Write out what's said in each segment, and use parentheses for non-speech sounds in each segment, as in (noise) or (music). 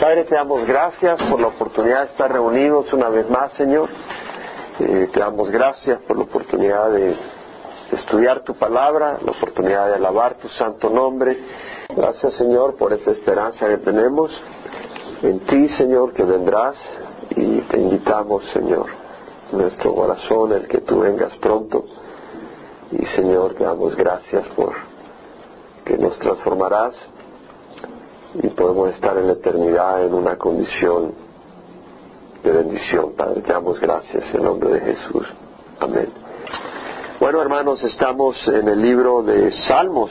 Padre, te damos gracias por la oportunidad de estar reunidos una vez más, Señor. Eh, te damos gracias por la oportunidad de, estudiar tu palabra, la oportunidad de alabar tu santo nombre. Gracias, Señor, por esa esperanza que tenemos en ti, Señor, que vendrás y te invitamos, Señor, nuestro corazón, el que tú vengas pronto. Y, Señor, te damos gracias por que nos transformarás y podemos estar en la eternidad en una condición de bendición, Padre. Te damos gracias en nombre de Jesús. Amén. Bueno, hermanos, estamos en el libro de Salmos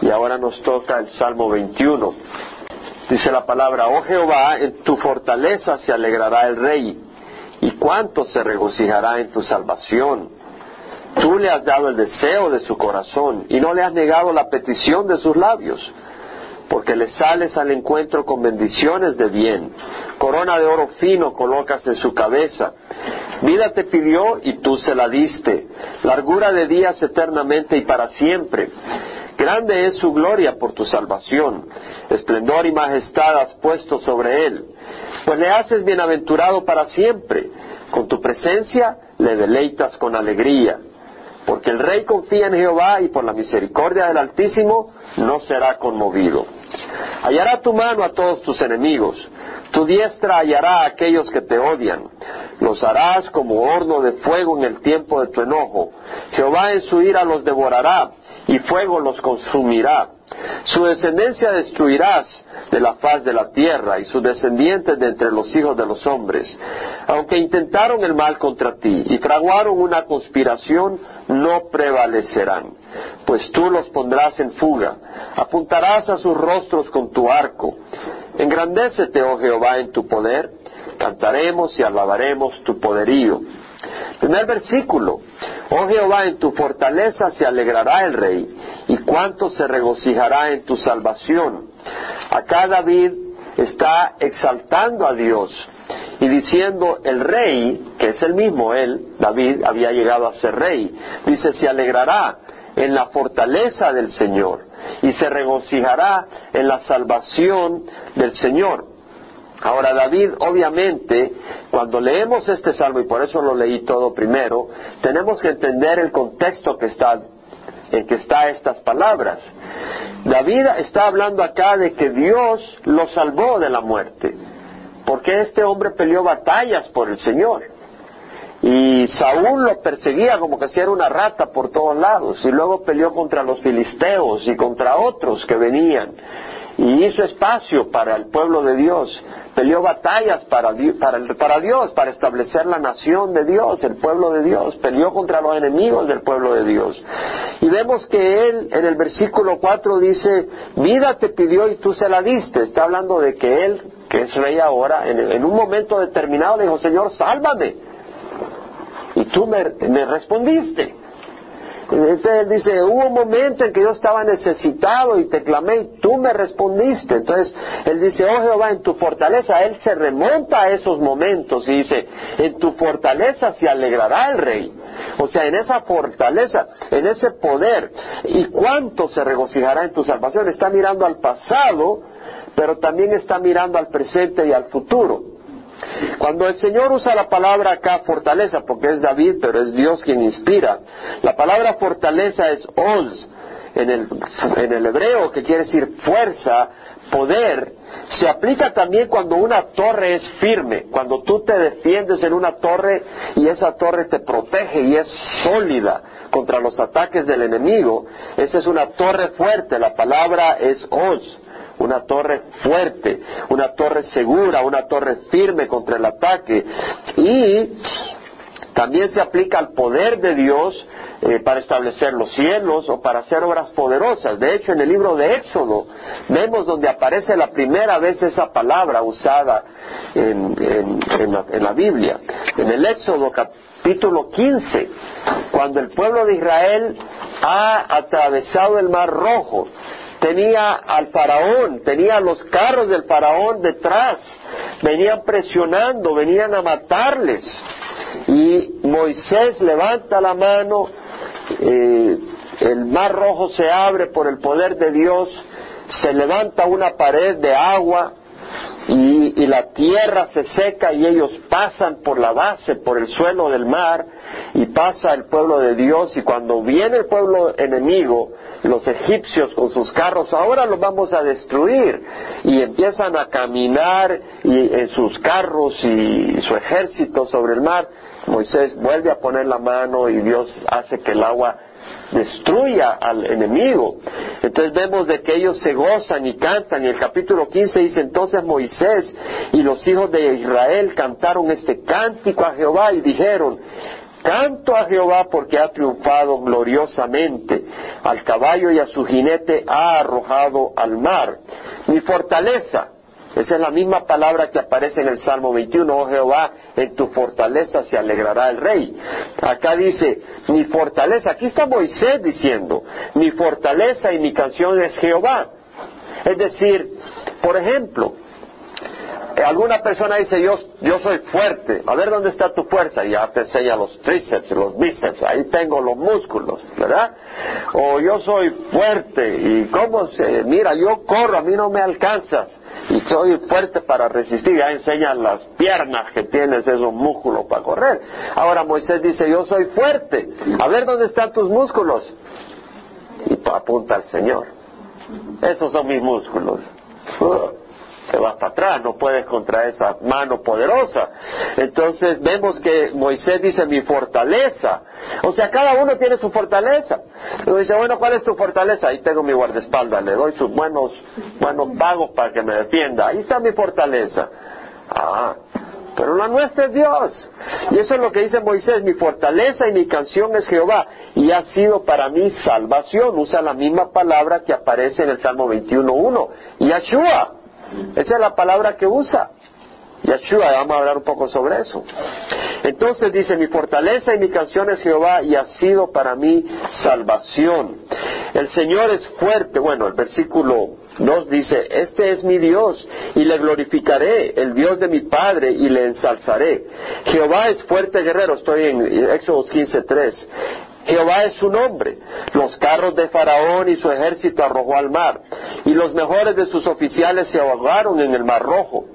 y ahora nos toca el Salmo 21. Dice la palabra, oh Jehová, en tu fortaleza se alegrará el rey, y cuánto se regocijará en tu salvación. Tú le has dado el deseo de su corazón, y no le has negado la petición de sus labios porque le sales al encuentro con bendiciones de bien. Corona de oro fino colocas en su cabeza. Vida te pidió y tú se la diste. Largura de días eternamente y para siempre. Grande es su gloria por tu salvación. Esplendor y majestad has puesto sobre él. Pues le haces bienaventurado para siempre. Con tu presencia le deleitas con alegría. Porque el rey confía en Jehová y por la misericordia del Altísimo no será conmovido. Hallará tu mano a todos tus enemigos, tu diestra hallará a aquellos que te odian. Los harás como horno de fuego en el tiempo de tu enojo. Jehová en su ira los devorará y fuego los consumirá. Su descendencia destruirás de la faz de la tierra y sus descendientes de entre los hijos de los hombres. Aunque intentaron el mal contra ti y fraguaron una conspiración, no prevalecerán, pues tú los pondrás en fuga, apuntarás a sus rostros con tu arco. Engrandécete, oh Jehová, en tu poder, cantaremos y alabaremos tu poderío. Primer versículo, oh Jehová, en tu fortaleza se alegrará el rey, y cuánto se regocijará en tu salvación. Acá David está exaltando a Dios y diciendo el rey, que es el mismo él, David había llegado a ser rey, dice se alegrará en la fortaleza del Señor y se regocijará en la salvación del Señor. Ahora David, obviamente, cuando leemos este salmo, y por eso lo leí todo primero, tenemos que entender el contexto que está, en que está estas palabras. David está hablando acá de que Dios lo salvó de la muerte, porque este hombre peleó batallas por el Señor. Y Saúl lo perseguía como que si era una rata por todos lados, y luego peleó contra los filisteos y contra otros que venían, y hizo espacio para el pueblo de Dios, peleó batallas para, para, Dios, para establecer la nación de Dios, el pueblo de Dios, peleó contra los enemigos del pueblo de Dios. Y vemos que él en el versículo 4 dice, vida te pidió y tú se la diste, está hablando de que él, que es rey ahora, en, un momento determinado le dijo, Señor, sálvame y tú me, respondiste. Entonces él dice, hubo un momento en que yo estaba necesitado y te clamé y tú me respondiste. Entonces él dice, oh Jehová, en tu fortaleza, él se remonta a esos momentos y dice, en tu fortaleza se alegrará el rey. O sea, en esa fortaleza, en ese poder, y cuánto se regocijará en tu salvación. Está mirando al pasado, pero también está mirando al presente y al futuro. Cuando el Señor usa la palabra acá fortaleza, porque es David, pero es Dios quien inspira, la palabra fortaleza es oz en el, en el hebreo, que quiere decir fuerza, poder, se aplica también cuando una torre es firme, cuando tú te defiendes en una torre y esa torre te protege y es sólida contra los ataques del enemigo, esa es una torre fuerte, la palabra es oz una torre fuerte, una torre segura, una torre firme contra el ataque. Y también se aplica al poder de Dios eh, para establecer los cielos o para hacer obras poderosas. De hecho, en el libro de Éxodo vemos donde aparece la primera vez esa palabra usada en, la, en la Biblia. En el Éxodo capítulo 15, cuando el pueblo de Israel ha atravesado el Mar Rojo tenía al faraón, tenía los carros del faraón detrás, venían presionando, venían a matarles. Y Moisés levanta la mano, eh, el mar rojo se abre por el poder de Dios, se levanta una pared de agua, y, la tierra se seca y ellos pasan por la base, por el suelo del mar y pasa el pueblo de Dios y cuando viene el pueblo enemigo, los egipcios con sus carros, ahora los vamos a destruir y empiezan a caminar y, en sus carros y su ejército sobre el mar, Moisés vuelve a poner la mano y Dios hace que el agua destruya al enemigo. Entonces vemos de que ellos se gozan y cantan. Y el capítulo 15 dice, entonces Moisés y los hijos de Israel cantaron este cántico a Jehová y dijeron, canto a Jehová porque ha triunfado gloriosamente, al caballo y a su jinete ha arrojado al mar. Mi fortaleza, esa es la misma palabra que aparece en el Salmo 21, oh Jehová, en tu fortaleza se alegrará el rey. Acá dice, mi fortaleza, aquí está Moisés diciendo, mi fortaleza y mi canción es Jehová. Es decir, por ejemplo, alguna persona dice, yo, yo soy fuerte, a ver dónde está tu fuerza, y ya te enseña los tríceps, los bíceps, ahí tengo los músculos, ¿verdad? O yo soy fuerte, y cómo se, mira, yo corro, a mí no me alcanzas, y soy fuerte para resistir, ya enseñan las piernas que tienes, esos músculos para correr. Ahora Moisés dice, yo soy fuerte, a ver dónde están tus músculos, y apunta al Señor. Esos son mis músculos te vas para atrás, no puedes contra esa mano poderosa. Entonces vemos que Moisés dice mi fortaleza. O sea, cada uno tiene su fortaleza. Dice, bueno, ¿cuál es tu fortaleza? Ahí tengo mi guardaespaldas, le doy sus buenos, buenos pagos para que me defienda. Ahí está mi fortaleza. Ah, pero la nuestra es Dios. Y eso es lo que dice Moisés, mi fortaleza y mi canción es Jehová, y ha sido para mí salvación. Usa la misma palabra que aparece en el Salmo 21.1. Yahshua, esa es la palabra que usa. Yeshua, vamos a hablar un poco sobre eso. Entonces dice, mi fortaleza y mi canción es Jehová y ha sido para mí salvación. El Señor es fuerte. Bueno, el versículo 2 dice, este es mi Dios y le glorificaré, el Dios de mi Padre y le ensalzaré. Jehová es fuerte guerrero, estoy en Éxodo 15.3. Jehová es su nombre. Los carros de Faraón y su ejército arrojó al mar, y los mejores de sus oficiales se ahogaron en el mar rojo.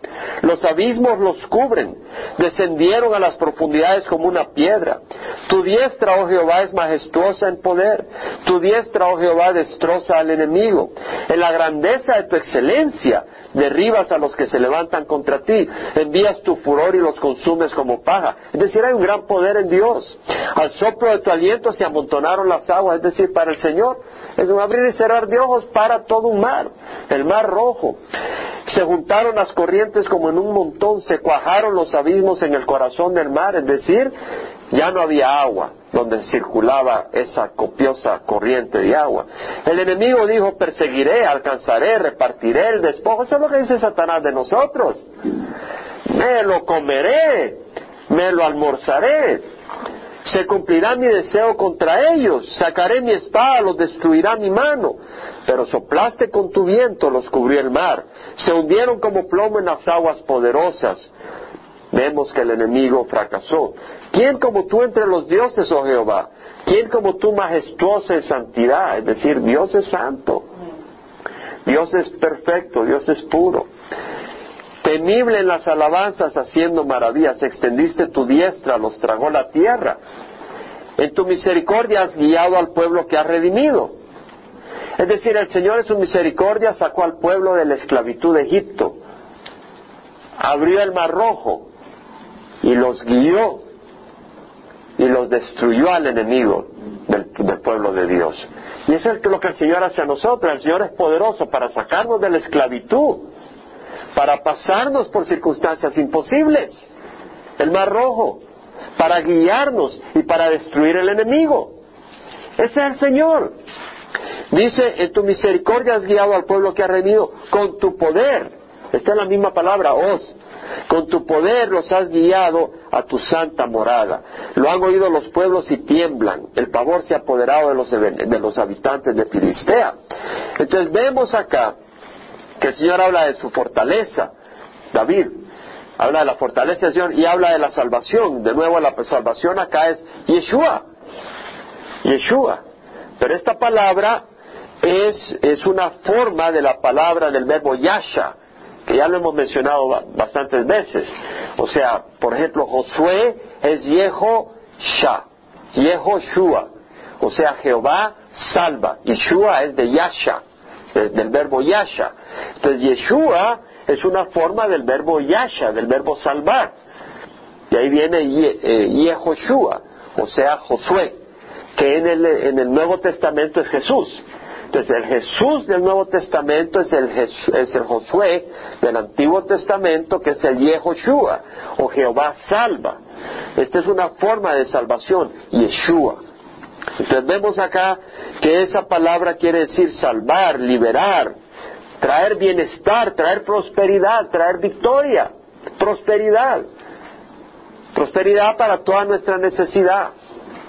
Los abismos los cubren, descendieron a las profundidades como una piedra. Tu diestra, oh Jehová, es majestuosa en poder. Tu diestra, oh Jehová, destroza al enemigo. En la grandeza de tu excelencia derribas a los que se levantan contra ti. Envías tu furor y los consumes como paja. Es decir, hay un gran poder en Dios. Al soplo de tu aliento amontonaron las aguas, es decir, para el Señor es un abrir y cerrar de ojos para todo un mar, el mar rojo. Se juntaron las corrientes como en un montón, se cuajaron los abismos en el corazón del mar, es decir, ya no había agua donde circulaba esa copiosa corriente de agua. El enemigo dijo, perseguiré, alcanzaré, repartiré el despojo. Eso es lo que dice Satanás de nosotros. Me lo comeré, me lo almorzaré se cumplirá mi deseo contra ellos, sacaré mi espada, los destruirá mi mano. Pero soplaste con tu viento, los cubrió el mar, se hundieron como plomo en las aguas poderosas. Vemos que el enemigo fracasó. ¿Quién como tú entre los dioses, oh Jehová? ¿Quién como tú majestuosa en santidad? Es decir, Dios es santo. Dios es perfecto, Dios es puro. Temible en las alabanzas haciendo maravillas, extendiste tu diestra, los tragó la tierra. En tu misericordia has guiado al pueblo que has redimido. Es decir, el Señor en su misericordia sacó al pueblo de la esclavitud de Egipto, abrió el mar rojo y los guió y los destruyó al enemigo del, del, pueblo de Dios. Y eso es lo que el Señor hace a nosotros. El Señor es poderoso para sacarnos de la esclavitud para pasarnos por circunstancias imposibles, el mar rojo, para guiarnos y para destruir el enemigo. Ese es el Señor. Dice, en tu misericordia has guiado al pueblo que ha reunido con tu poder. Esta es la misma palabra, os. Con tu poder los has guiado a tu santa morada. Lo han oído los pueblos y tiemblan. El pavor se ha apoderado de los, de los habitantes de Filistea. Entonces vemos acá que el Señor habla de su fortaleza, David, habla de la fortaleza del Señor y habla de la salvación. De nuevo, la salvación acá es Yeshua, Yeshua. Pero esta palabra es, es una forma de la palabra del verbo Yasha, que ya lo hemos mencionado bastantes veces. O sea, por ejemplo, Josué es Yeho Shah, Yeho Shua. O sea, Jehová salva. Y Shua es de Yasha, del verbo Yasha. Entonces, Yeshua es una forma del verbo Yasha, del verbo salvar. Y ahí viene eh, Yehoshua, o sea, Josué, que en el, en el Nuevo Testamento es Jesús. Entonces el Jesús del Nuevo Testamento es el, es el Josué del Antiguo Testamento que es el Yehoshua o Jehová salva. Esta es una forma de salvación, Yeshua. Entonces vemos acá que esa palabra quiere decir salvar, liberar, traer bienestar, traer prosperidad, traer victoria, prosperidad. Prosperidad para toda nuestra necesidad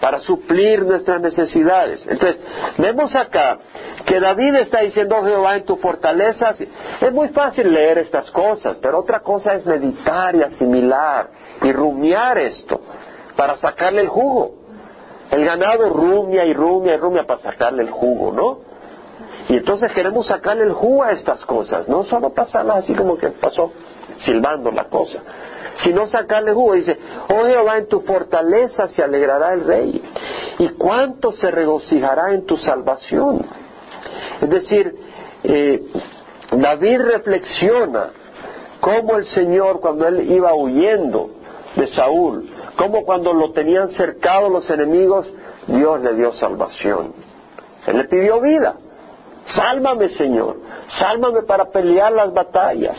para suplir nuestras necesidades. Entonces, vemos acá que David está diciendo, oh Jehová, en tu fortaleza. Es muy fácil leer estas cosas, pero otra cosa es meditar y asimilar y rumiar esto para sacarle el jugo. El ganado rumia y rumia y rumia para sacarle el jugo, ¿no? Y entonces queremos sacarle el jugo a estas cosas, no solo pasarlas así como que pasó silbando la cosa sino sacarle jugo. Dice, oh Jehová, en tu fortaleza se alegrará el rey. ¿Y cuánto se regocijará en tu salvación? Es decir, eh, David reflexiona cómo el Señor, cuando él iba huyendo de Saúl, cómo cuando lo tenían cercado los enemigos, Dios le dio salvación. Él le pidió vida. Sálvame, Señor. Sálvame para pelear las batallas.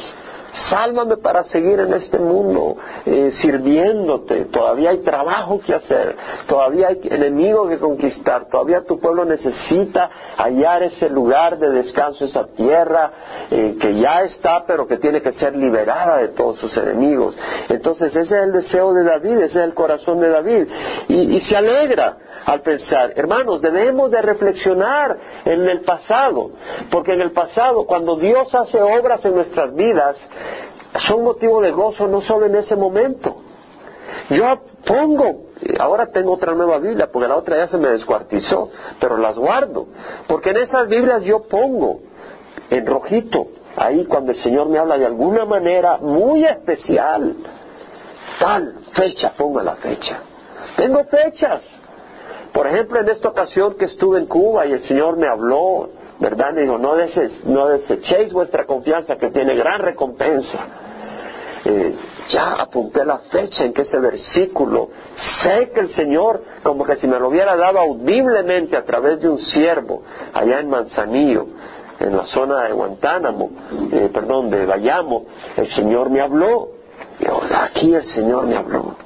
Sálvame para seguir en este mundo eh, sirviéndote. Todavía hay trabajo que hacer, todavía hay enemigos que conquistar, todavía tu pueblo necesita hallar ese lugar de descanso, esa tierra eh, que ya está, pero que tiene que ser liberada de todos sus enemigos. Entonces ese es el deseo de David, ese es el corazón de David. y se alegra al pensar, hermanos, debemos de reflexionar en el pasado, porque en el pasado, cuando Dios hace obras en nuestras vidas, son motivo de gozo no solo en ese momento. Yo pongo, ahora tengo otra nueva Biblia, porque la otra ya se me descuartizó, pero las guardo, porque en esas Biblias yo pongo en rojito, ahí cuando el Señor me habla de alguna manera muy especial, tal fecha, pongo la fecha. Tengo fechas, por ejemplo, en esta ocasión que estuve en Cuba y el Señor me habló, ¿verdad? Me dijo, no, desechéis vuestra confianza que tiene gran recompensa. Eh, ya apunté la fecha en que ese versículo, sé que el Señor, como que si me lo hubiera dado audiblemente a través de un siervo allá en Manzanillo, en la zona de Guantánamo, eh, perdón, de Bayamo, el Señor me habló. Y aquí el Señor me habló.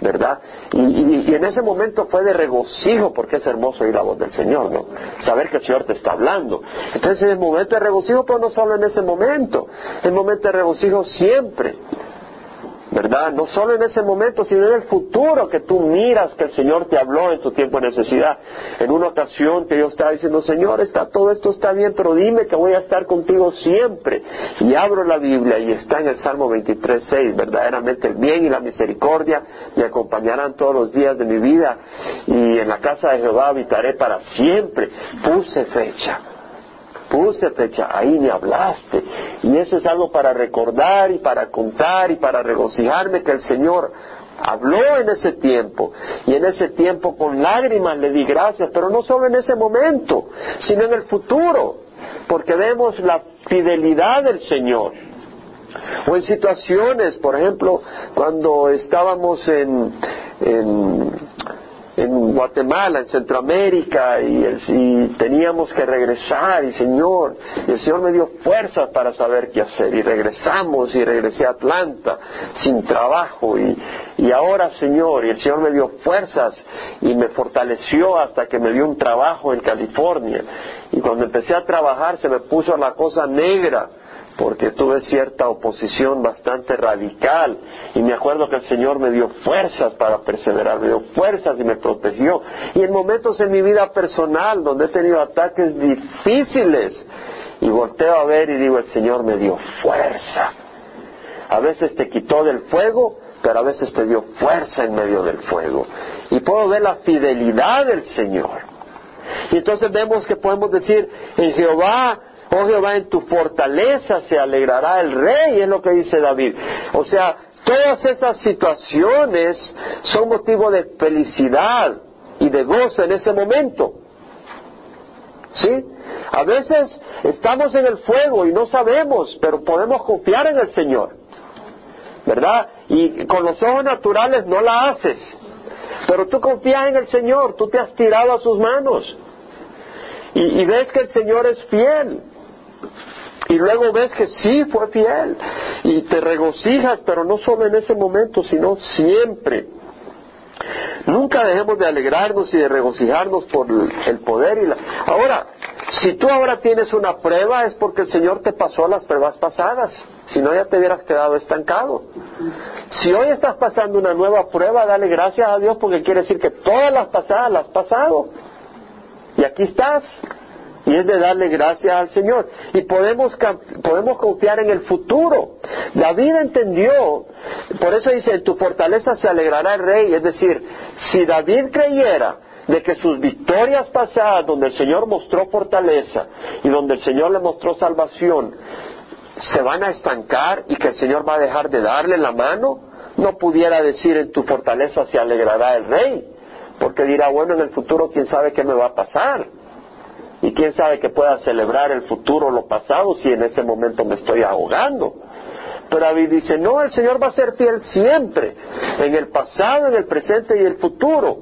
¿Verdad? Y, en ese momento fue de regocijo porque es hermoso oír la voz del Señor, ¿no? Saber que el Señor te está hablando. Entonces en el momento de regocijo, pero no solo en ese momento, el momento de regocijo siempre. ¿Verdad? No solo en ese momento, sino en el futuro que tú miras que el Señor te habló en tu tiempo de necesidad. En una ocasión que yo estaba diciendo, Señor, está, todo esto está bien, pero dime que voy a estar contigo siempre. Y abro la Biblia y está en el Salmo 23, 6, verdaderamente el bien y la misericordia me acompañarán todos los días de mi vida y en la casa de Jehová habitaré para siempre. Puse fecha puse fecha, ahí me hablaste. Y eso es algo para recordar y para contar y para regocijarme que el Señor habló en ese tiempo. Y en ese tiempo con lágrimas le di gracias, pero no solo en ese momento, sino en el futuro, porque vemos la fidelidad del Señor. O en situaciones, por ejemplo, cuando estábamos en, en en Guatemala, en Centroamérica, y, teníamos que regresar, y Señor, y el Señor me dio fuerzas para saber qué hacer, y regresamos, y regresé a Atlanta sin trabajo, y, y ahora, Señor, y el Señor me dio fuerzas y me fortaleció hasta que me dio un trabajo en California, y cuando empecé a trabajar se me puso la cosa negra, porque tuve cierta oposición bastante radical y me acuerdo que el Señor me dio fuerzas para perseverar, me dio fuerzas y me protegió. Y en momentos en mi vida personal donde he tenido ataques difíciles y volteo a ver y digo, el Señor me dio fuerza. A veces te quitó del fuego, pero a veces te dio fuerza en medio del fuego. Y puedo ver la fidelidad del Señor. Y entonces vemos que podemos decir, en Jehová Oh Jehová, en tu fortaleza se alegrará el rey, es lo que dice David. O sea, todas esas situaciones son motivo de felicidad y de gozo en ese momento. ¿Sí? A veces estamos en el fuego y no sabemos, pero podemos confiar en el Señor. ¿Verdad? Y con los ojos naturales no la haces. Pero tú confías en el Señor, tú te has tirado a sus manos. Y, y ves que el Señor es fiel. Y luego ves que sí fue fiel. Y te regocijas, pero no solo en ese momento, sino siempre. Nunca dejemos de alegrarnos y de regocijarnos por el poder y la... Ahora, si tú ahora tienes una prueba es porque el Señor te pasó las pruebas pasadas, si no ya te hubieras quedado estancado. Si hoy estás pasando una nueva prueba, dale gracias a Dios porque quiere decir que todas las pasadas las has pasado. Y aquí estás. Y es de darle gracias al Señor. Y podemos, podemos confiar en el futuro. David entendió, por eso dice, en tu fortaleza se alegrará el rey. Es decir, si David creyera de que sus victorias pasadas, donde el Señor mostró fortaleza y donde el Señor le mostró salvación, se van a estancar y que el Señor va a dejar de darle la mano, no pudiera decir en tu fortaleza se alegrará el rey, porque dirá, bueno, en el futuro quién sabe qué me va a pasar. Y quién sabe que pueda celebrar el futuro o lo pasado si en ese momento me estoy ahogando. Pero David dice, no, el Señor va a ser fiel siempre, en el pasado, en el presente y el futuro.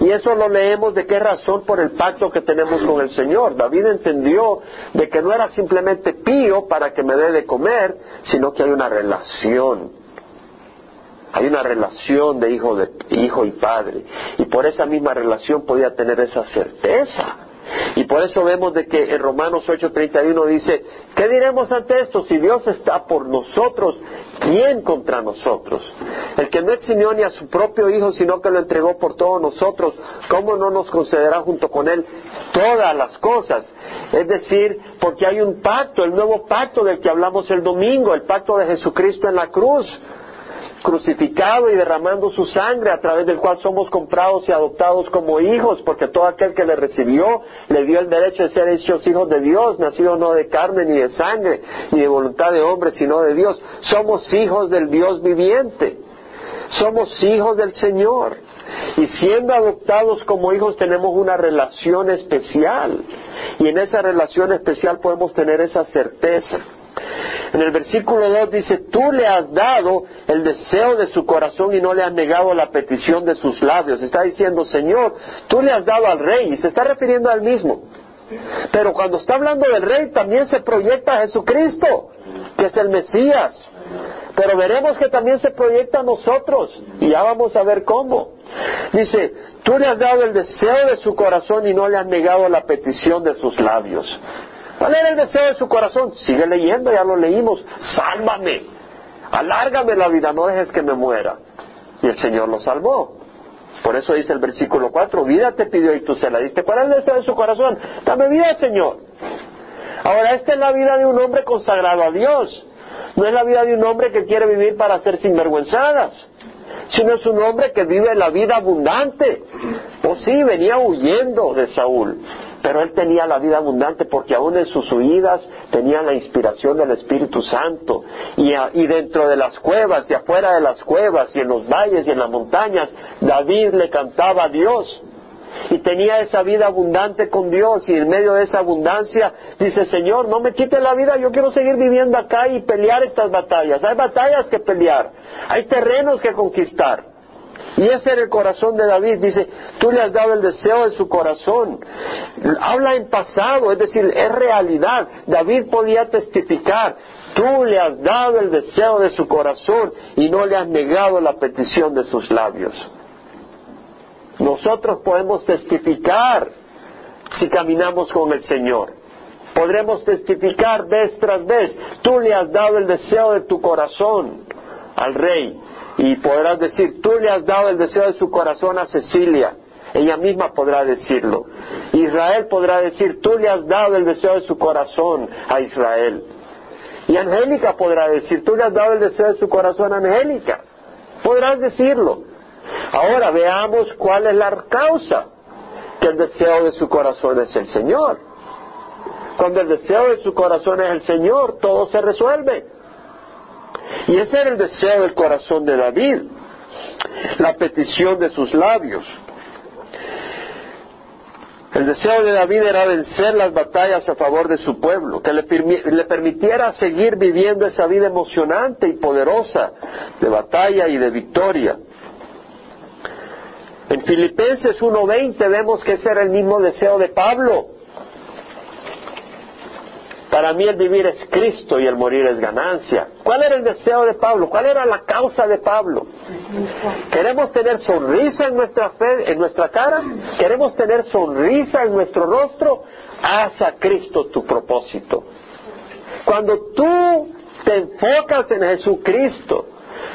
Y eso lo leemos de qué razón por el pacto que tenemos con el Señor. David entendió de que no era simplemente pío para que me dé de comer, sino que hay una relación. Hay una relación de hijo, de hijo y padre. Y por esa misma relación podía tener esa certeza y por eso vemos de que en Romanos 8:31 dice, ¿qué diremos ante esto? Si Dios está por nosotros, ¿quién contra nosotros? El que no eximió ni a su propio Hijo, sino que lo entregó por todos nosotros, ¿cómo no nos concederá junto con Él todas las cosas? Es decir, porque hay un pacto, el nuevo pacto del que hablamos el domingo, el pacto de Jesucristo en la cruz crucificado y derramando su sangre a través del cual somos comprados y adoptados como hijos, porque todo aquel que le recibió le dio el derecho de ser hechos hijos de Dios, nacidos no de carne ni de sangre, ni de voluntad de hombre, sino de Dios. Somos hijos del Dios viviente, somos hijos del Señor. Y siendo adoptados como hijos tenemos una relación especial. Y en esa relación especial podemos tener esa certeza. En el versículo 2 dice, tú le has dado el deseo de su corazón y no le has negado la petición de sus labios. Está diciendo, Señor, tú le has dado al rey y se está refiriendo al mismo. Pero cuando está hablando del rey también se proyecta a Jesucristo, que es el Mesías. Pero veremos que también se proyecta a nosotros y ya vamos a ver cómo. Dice, tú le has dado el deseo de su corazón y no le has negado la petición de sus labios. ¿Cuál era el deseo de su corazón? Sigue leyendo, ya lo leímos. Sálvame, alárgame la vida, no dejes que me muera. Y el Señor lo salvó. Por eso dice el versículo 4, vida te pidió y tú se la diste. ¿Cuál es el deseo de su corazón? Dame vida, Señor. Ahora, esta es la vida de un hombre consagrado a Dios. No es la vida de un hombre que quiere vivir para ser sinvergüenzadas, sino es un hombre que vive la vida abundante. O oh, sí, venía huyendo de Saúl, pero él tenía la vida abundante porque aún en sus huidas tenía la inspiración del Espíritu Santo. Y, y, dentro de las cuevas y afuera de las cuevas y en los valles y en las montañas, David le cantaba a Dios. Y tenía esa vida abundante con Dios y en medio de esa abundancia dice, Señor, no me quite la vida, yo quiero seguir viviendo acá y pelear estas batallas. Hay batallas que pelear, hay terrenos que conquistar. Y ese era el corazón de David. Dice, tú le has dado el deseo de su corazón. Habla en pasado, es decir, es realidad. David podía testificar, tú le has dado el deseo de su corazón y no le has negado la petición de sus labios. Nosotros podemos testificar si caminamos con el Señor. Podremos testificar vez tras vez. Tú le has dado el deseo de tu corazón al rey y podrás decir, tú le has dado el deseo de su corazón a Cecilia. Ella misma podrá decirlo. Israel podrá decir, tú le has dado el deseo de su corazón a Israel. Y Angélica podrá decir, tú le has dado el deseo de su corazón a Angélica. Podrás decirlo. Ahora veamos cuál es la causa que el deseo de su corazón es el Señor. Cuando el deseo de su corazón es el Señor, todo se resuelve. Y ese era el deseo del corazón de David, la petición de sus labios. El deseo de David era vencer las batallas a favor de su pueblo, que le, permitiera seguir viviendo esa vida emocionante y poderosa de batalla y de victoria. En Filipenses 1.20 vemos que ese era el mismo deseo de Pablo. Para mí el vivir es Cristo y el morir es ganancia. ¿Cuál era el deseo de Pablo? ¿Cuál era la causa de Pablo? ¿Queremos tener sonrisa en nuestra fe, en nuestra cara? ¿Queremos tener sonrisa en nuestro rostro? Haz a Cristo tu propósito. Cuando tú te enfocas en Jesucristo,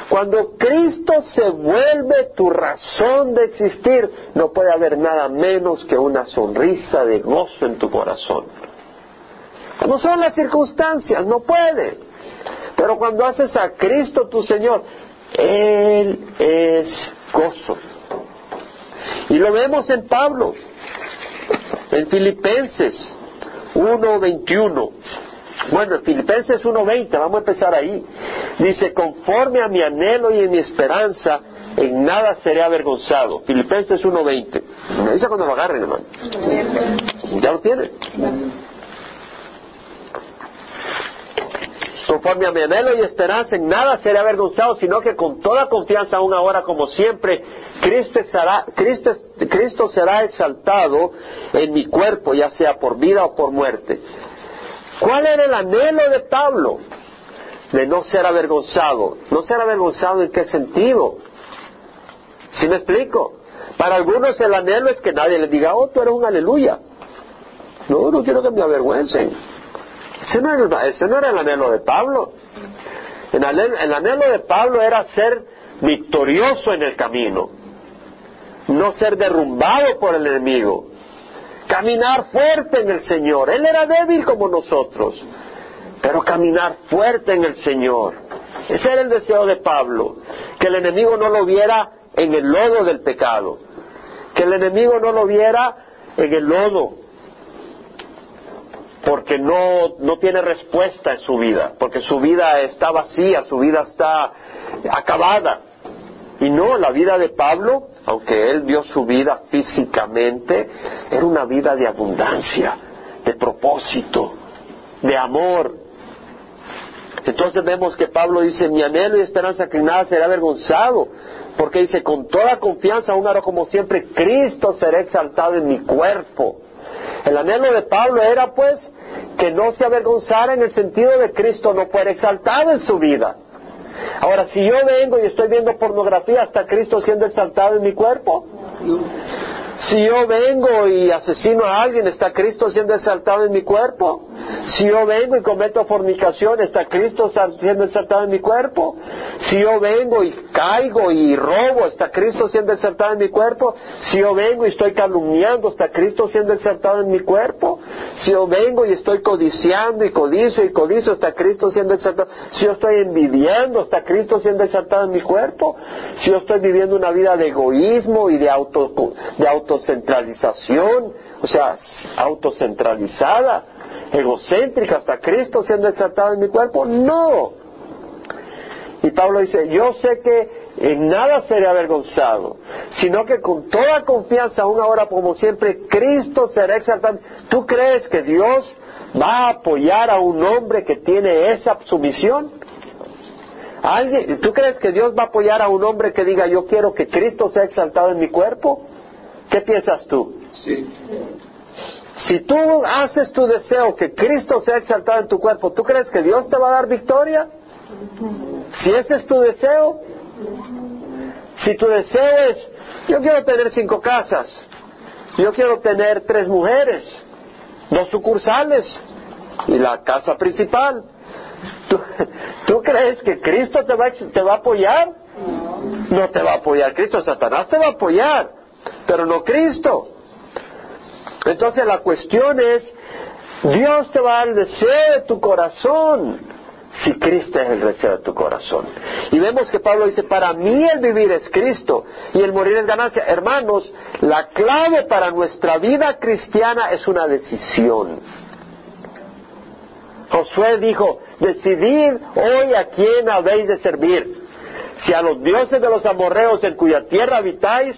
cuando Cristo se vuelve tu razón de existir, no puede haber nada menos que una sonrisa de gozo en tu corazón. Cuando son las circunstancias, no puede. Pero cuando haces a Cristo tu Señor, Él es gozo. Y lo vemos en Pablo, en Filipenses 1.21. Bueno, en Filipenses 1.20, vamos a empezar ahí. Dice, conforme a mi anhelo y en mi esperanza, en nada seré avergonzado. Filipenses 1.20. Me dice cuando lo agarren, hermano. ¿Ya lo tiene? Conforme a mi anhelo y esperanza, en nada seré avergonzado, sino que con toda confianza, aún ahora como siempre, Cristo será, exaltado en mi cuerpo, ya sea por vida o por muerte. ¿Cuál era el anhelo de Pablo? De no ser avergonzado. ¿No ser avergonzado en qué sentido? ¿Sí me explico? Para algunos el anhelo es que nadie les diga, oh, tú eres un aleluya. No, no quiero que me avergüencen. Ese no, era, el anhelo de Pablo. El anhelo, de Pablo era ser victorioso en el camino, no ser derrumbado por el enemigo, caminar fuerte en el Señor. Él era débil como nosotros, pero caminar fuerte en el Señor. Ese era el deseo de Pablo, que el enemigo no lo viera en el lodo del pecado, que el enemigo no lo viera en el lodo porque no, no tiene respuesta en su vida, porque su vida está vacía, su vida está acabada. Y no, la vida de Pablo, aunque él dio su vida físicamente, era una vida de abundancia, de propósito, de amor. Entonces vemos que Pablo dice, mi anhelo y esperanza que nada será avergonzado, porque dice, con toda confianza, aún ahora como siempre, Cristo será exaltado en mi cuerpo. El anhelo de Pablo era pues que no se avergonzara en el sentido de Cristo no fuera exaltado en su vida. Ahora, si yo vengo y estoy viendo pornografía, ¿está Cristo siendo exaltado en mi cuerpo? Si yo vengo y asesino a alguien, ¿está Cristo siendo exaltado en mi cuerpo? Si yo vengo y cometo fornicación, ¿está Cristo siendo exaltado en mi cuerpo? Si yo vengo y caigo y robo, ¿está Cristo siendo exaltado en mi cuerpo? Si yo vengo y estoy calumniando, ¿está Cristo siendo exaltado en mi cuerpo? Si yo vengo y estoy codiciando y codicio y codicio, ¿está Cristo siendo exaltado? Si yo estoy envidiando, ¿está Cristo siendo exaltado en mi cuerpo? Si yo estoy viviendo una vida de egoísmo y de, auto, de autocentralización, o sea, autocentralizada, egocéntrica, hasta Cristo siendo exaltado en mi cuerpo, no. Y Pablo dice, yo sé que en nada seré avergonzado, sino que con toda confianza, aún ahora como siempre, Cristo será exaltado. ¿Tú crees que Dios va a apoyar a un hombre que tiene esa sumisión? ¿Alguien, ¿Tú crees que Dios va a apoyar a un hombre que diga yo quiero que Cristo sea exaltado en mi cuerpo? ¿Qué piensas tú? Sí. Si tú haces tu deseo que Cristo sea exaltado en tu cuerpo, ¿tú crees que Dios te va a dar victoria? Si ese es tu deseo, si tu deseo es, yo quiero tener cinco casas, yo quiero tener tres mujeres, dos sucursales y la casa principal, ¿tú, crees que Cristo te va, te va a apoyar? No te va a apoyar Cristo, Satanás te va a apoyar, pero no Cristo. Entonces la cuestión es, Dios te va a dar el deseo de tu corazón si Cristo es el deseo de tu corazón. Y vemos que Pablo dice, para mí el vivir es Cristo y el morir es ganancia. Hermanos, la clave para nuestra vida cristiana es una decisión. Josué dijo, decidid hoy a quién habéis de servir si a los dioses de los amorreos en cuya tierra habitáis,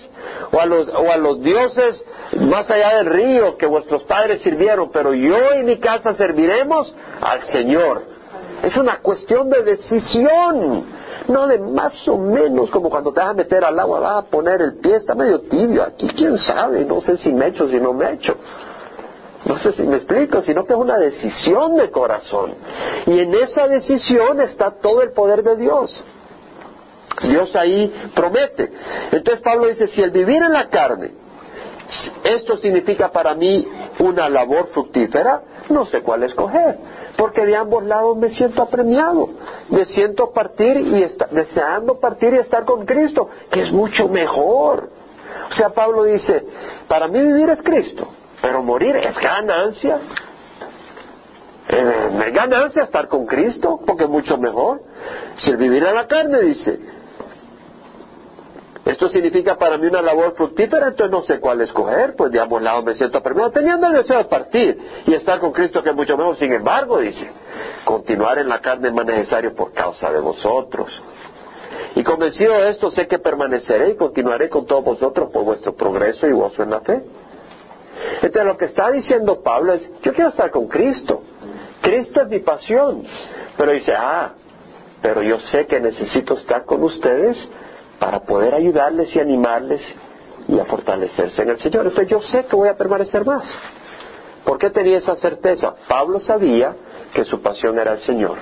o a, los, o a los dioses más allá del río que vuestros padres sirvieron, pero yo y mi casa serviremos al Señor. Es una cuestión de decisión, no de más o menos como cuando te vas a meter al agua, vas a poner el pie, está medio tibio aquí, quién sabe, no sé si me echo, si no me echo. No sé si me explico, sino que es una decisión de corazón. Y en esa decisión está todo el poder de Dios. Dios ahí promete. Entonces Pablo dice, si el vivir en la carne, esto significa para mí una labor fructífera, no sé cuál escoger, porque de ambos lados me siento apremiado, me siento partir y deseando partir y estar con Cristo, que es mucho mejor. O sea, Pablo dice, para mí vivir es Cristo, pero morir es ganancia. Eh, es ganancia estar con Cristo, porque es mucho mejor. Si el vivir en la carne, dice, esto significa para mí una labor fructífera, entonces no sé cuál escoger, pues de ambos lados me siento permitido, teniendo el deseo de partir y estar con Cristo que es mucho mejor. Sin embargo, dice, continuar en la carne es más necesario por causa de vosotros. Y convencido de esto, sé que permaneceré y continuaré con todos vosotros por vuestro progreso y gozo en la fe. Entonces lo que está diciendo Pablo es, yo quiero estar con Cristo. Cristo es mi pasión. Pero dice, ah, pero yo sé que necesito estar con ustedes para poder ayudarles y animarles y a fortalecerse en el Señor. Entonces yo sé que voy a permanecer más. ¿Por qué tenía esa certeza? Pablo sabía que su pasión era el Señor.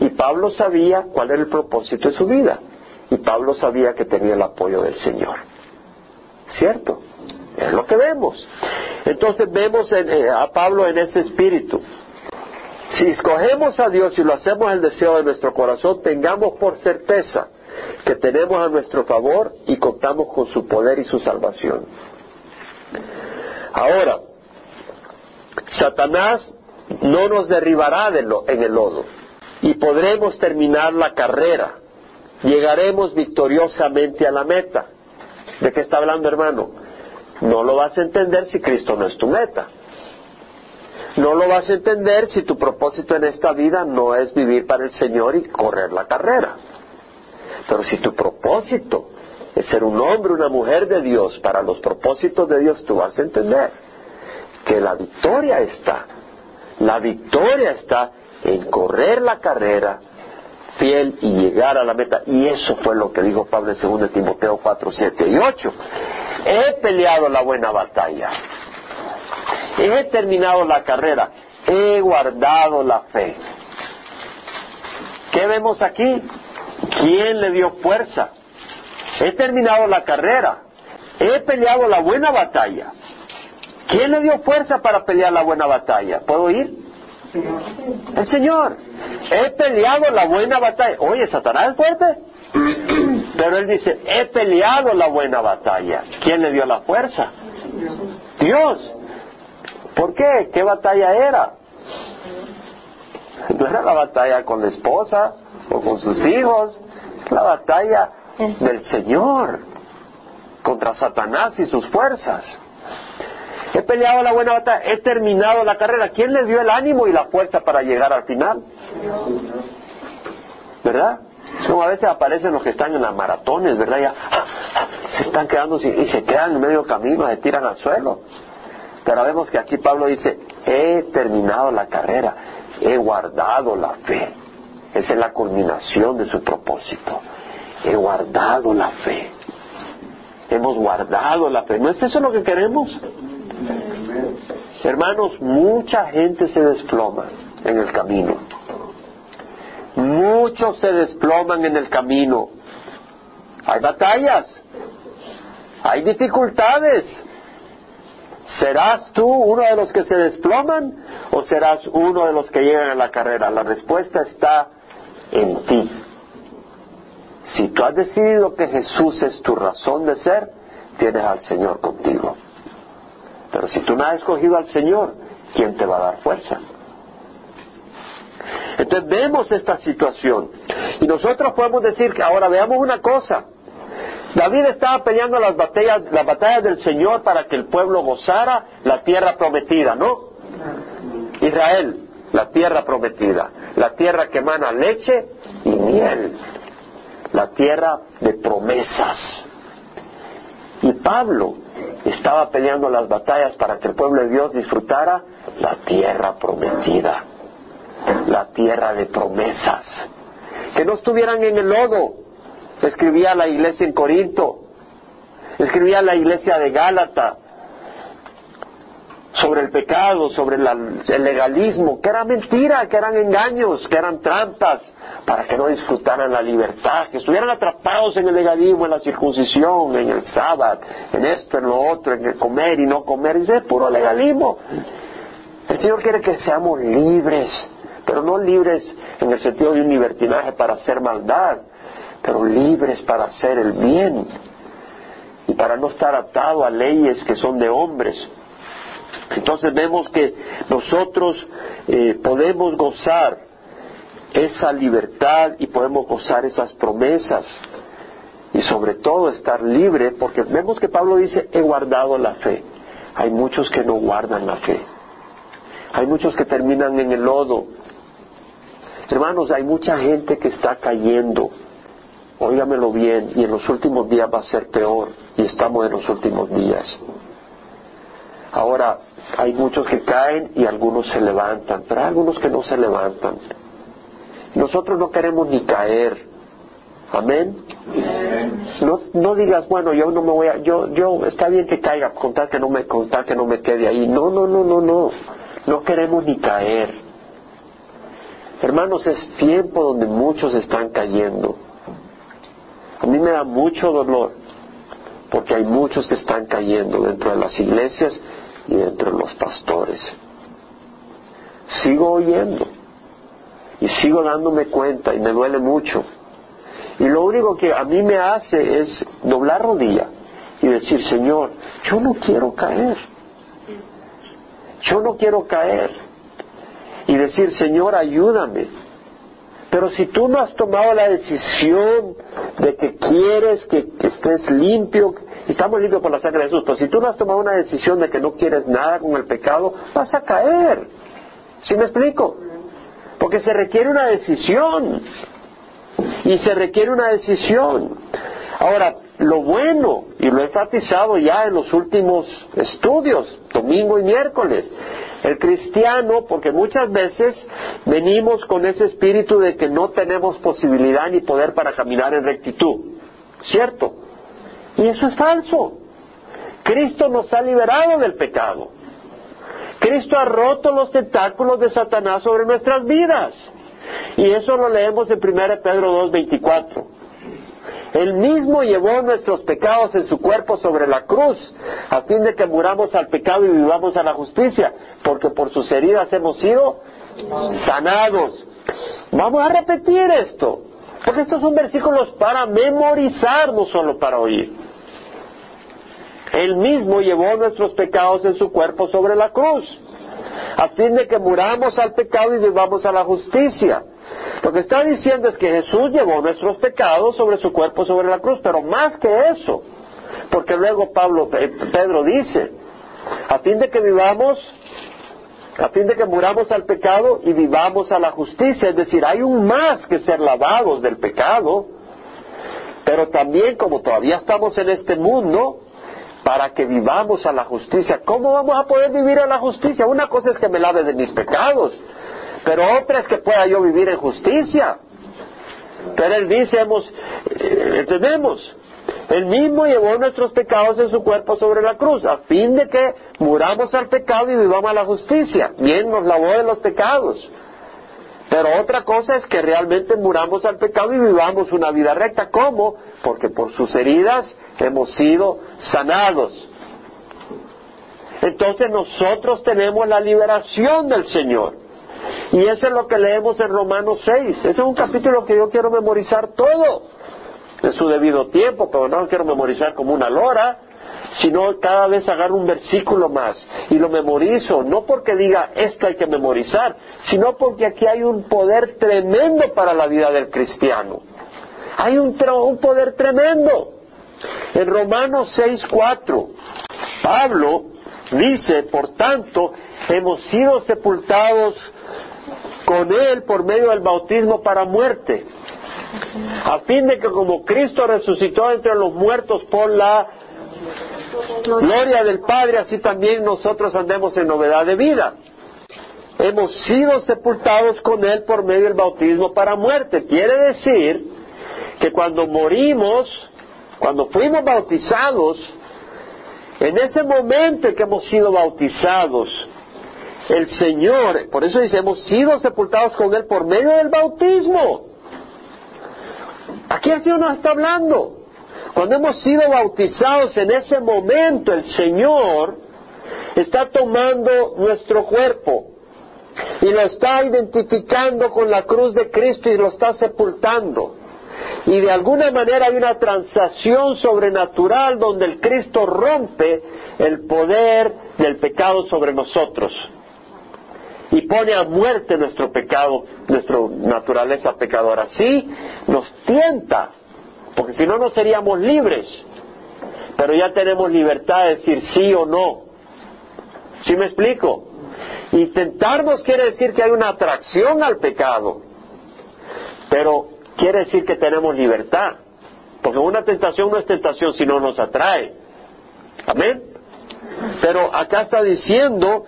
Y Pablo sabía cuál era el propósito de su vida. Y Pablo sabía que tenía el apoyo del Señor. ¿Cierto? Es lo que vemos. Entonces vemos eh, a Pablo en ese espíritu. Si escogemos a Dios y lo hacemos el deseo de nuestro corazón, tengamos por certeza que tenemos a nuestro favor y contamos con su poder y su salvación. Ahora, Satanás no nos derribará en el lodo y podremos terminar la carrera. Llegaremos victoriosamente a la meta. ¿De qué está hablando, hermano? No lo vas a entender si Cristo no es tu meta. No lo vas a entender si tu propósito en esta vida no es vivir para el Señor y correr la carrera. Pero si tu propósito es ser un hombre, una mujer de Dios, para los propósitos de Dios, tú vas a entender que la victoria está. La victoria está en correr la carrera fiel y llegar a la meta. Y eso fue lo que dijo Pablo en 2 Timoteo 4, 7 y 8. He peleado la buena batalla. He terminado la carrera. He guardado la fe. ¿Qué vemos aquí? ¿Quién le dio fuerza? He terminado la carrera. He peleado la buena batalla. ¿Quién le dio fuerza para pelear la buena batalla? ¿Puedo ir? El Señor. He peleado la buena batalla. Oye, Satanás es fuerte. (clears throat) Pero él dice, he peleado la buena batalla. ¿Quién le dio la fuerza? Dios. ¿Por qué? ¿Qué batalla era? No era la batalla con la esposa, o con sus hijos, la batalla del Señor contra Satanás y sus fuerzas. He peleado la buena batalla, he terminado la carrera. ¿Quién le dio el ánimo y la fuerza para llegar al final? ¿Verdad? como a veces aparecen los que están en las maratones, ¿verdad? Ya se están quedando y se quedan en medio camino, se tiran al suelo. Pero vemos que aquí Pablo dice, he terminado la carrera, he guardado la fe. Esa es la culminación de su propósito. He guardado la fe. Hemos guardado la fe. ¿No es eso lo que queremos? Hermanos, mucha gente se desploma en el camino. Muchos se desploman en el camino. Hay batallas. Hay dificultades. ¿Serás tú uno de los que se desploman o serás uno de los que llegan a la carrera? La respuesta está en ti. Si tú has decidido que Jesús es tu razón de ser, tienes al Señor contigo. Pero si tú no has escogido al Señor, ¿quién te va a dar fuerza? Entonces vemos esta situación. Y nosotros podemos decir que ahora veamos una cosa. David estaba peleando las batallas, las batallas del Señor para que el pueblo gozara la tierra prometida, ¿no? Israel. la tierra prometida, la tierra que emana leche y miel, la tierra de promesas. Y Pablo estaba peleando las batallas para que el pueblo de Dios disfrutara la tierra prometida, la tierra de promesas. Que no estuvieran en el lodo, escribía la iglesia en Corinto, escribía la iglesia de Gálata, sobre el pecado, sobre el legalismo, que era mentira, que eran engaños, que eran trampas, para que no disfrutaran la libertad, que estuvieran atrapados en el legalismo, en la circuncisión, en el sábado, en esto, en lo otro, en el comer y no comer, y es puro legalismo. El Señor quiere que seamos libres, pero no libres en el sentido de un libertinaje para hacer maldad, pero libres para hacer el bien y para no estar atado a leyes que son de hombres, entonces vemos que nosotros eh, podemos gozar esa libertad y podemos gozar esas promesas y sobre todo estar libre porque vemos que Pablo dice he guardado la fe. Hay muchos que no guardan la fe. Hay muchos que terminan en el lodo. Hermanos, hay mucha gente que está cayendo. Óigamelo bien, y en los últimos días va a ser peor, y estamos en los últimos días. Ahora, hay muchos que caen y algunos se levantan, pero hay algunos que no se levantan. Nosotros no queremos ni caer. Amén. No, no digas, bueno, yo no me voy a, yo, yo, está bien que caiga, contar que no me, contar que no me quede ahí. No, no, no, no, no. No queremos ni caer. Hermanos, es tiempo donde muchos están cayendo. A mí me da mucho dolor porque hay muchos que están cayendo dentro de las iglesias y dentro de los pastores. Sigo oyendo y sigo dándome cuenta y me duele mucho. Y lo único que a mí me hace es doblar rodilla y decir, Señor, yo no quiero caer. Yo no quiero caer. Y decir, Señor, ayúdame. Pero si tú no has tomado la decisión de que quieres que estés limpio, estamos limpios por la sangre de Jesús, pero si tú no has tomado una decisión de que no quieres nada con el pecado, vas a caer. ¿Sí me explico? Porque se requiere una decisión. Y se requiere una decisión. Ahora, lo bueno, y lo he enfatizado ya en los últimos estudios, domingo y miércoles, el cristiano, porque muchas veces venimos con ese espíritu de que no tenemos posibilidad ni poder para caminar en rectitud, ¿cierto? Y eso es falso. Cristo nos ha liberado del pecado. Cristo ha roto los tentáculos de Satanás sobre nuestras vidas. Y eso lo leemos en 1 Pedro 2.24. Él mismo llevó nuestros pecados en su cuerpo sobre la cruz, a fin de que muramos al pecado y vivamos a la justicia, porque por sus heridas hemos sido sanados. Vamos a repetir esto, porque estos son versículos para memorizar, no solo para oír. Él mismo llevó nuestros pecados en su cuerpo sobre la cruz, a fin de que muramos al pecado y vivamos a la justicia. Lo que está diciendo es que Jesús llevó nuestros pecados sobre su cuerpo sobre la cruz, pero más que eso, porque luego Pablo, Pedro dice, a fin de que vivamos, a fin de que muramos al pecado y vivamos a la justicia, es decir, hay un más que ser lavados del pecado, pero también como todavía estamos en este mundo, para que vivamos a la justicia. ¿Cómo vamos a poder vivir a la justicia? Una cosa es que me lave de mis pecados, pero otra es que pueda yo vivir en justicia. Pero él dice, hemos, eh, entendemos, él mismo llevó nuestros pecados en su cuerpo sobre la cruz, a fin de que muramos al pecado y vivamos a la justicia. Bien, nos lavó de los pecados. Pero otra cosa es que realmente muramos al pecado y vivamos una vida recta. ¿Cómo? Porque por sus heridas hemos sido sanados. Entonces nosotros tenemos la liberación del Señor. Y eso es lo que leemos en Romanos 6. Ese es un capítulo que yo quiero memorizar todo en su debido tiempo, pero no lo quiero memorizar como una lora sino cada vez agarro un versículo más y lo memorizo, no porque diga esto hay que memorizar, sino porque aquí hay un poder tremendo para la vida del cristiano. Hay un, un poder tremendo. En Romanos 6.4, Pablo dice, por tanto, hemos sido sepultados con Él por medio del bautismo para muerte, a fin de que como Cristo resucitó entre los muertos por la gloria del Padre, así también nosotros andemos en novedad de vida. Hemos sido sepultados con Él por medio del bautismo para muerte. Quiere decir que cuando morimos, cuando fuimos bautizados, en ese momento que hemos sido bautizados, el Señor, por eso dice, hemos sido sepultados con Él por medio del bautismo. Aquí el Señor nos está hablando. Cuando hemos sido bautizados en ese momento, el Señor está tomando nuestro cuerpo y lo está identificando con la cruz de Cristo y lo está sepultando. Y de alguna manera hay una transacción sobrenatural donde el Cristo rompe el poder del pecado sobre nosotros y pone a muerte nuestro pecado, nuestra naturaleza pecadora. Así nos tienta, porque si no, no seríamos libres. Pero ya tenemos libertad de decir sí o no. ¿Sí me explico? Y tentarnos quiere decir que hay una atracción al pecado. Pero quiere decir que tenemos libertad. Porque una tentación no es tentación si no nos atrae. Amén. Pero acá está diciendo,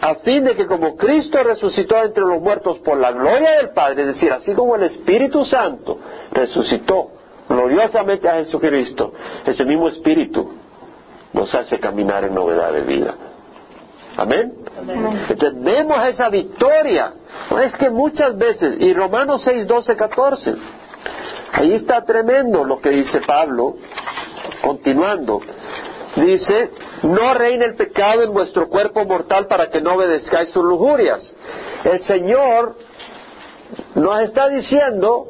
a fin de que como Cristo resucitó entre los muertos por la gloria del Padre, es decir, así como el Espíritu Santo resucitó gloriosamente a Jesucristo, ese mismo Espíritu nos hace caminar en novedad de vida. Amén. Vemos esa victoria. es que muchas veces, y Romanos 6, 12, 14, ahí está tremendo lo que dice Pablo, continuando. Dice, no reine el pecado en vuestro cuerpo mortal para que no obedezcáis sus lujurias. El Señor nos está diciendo,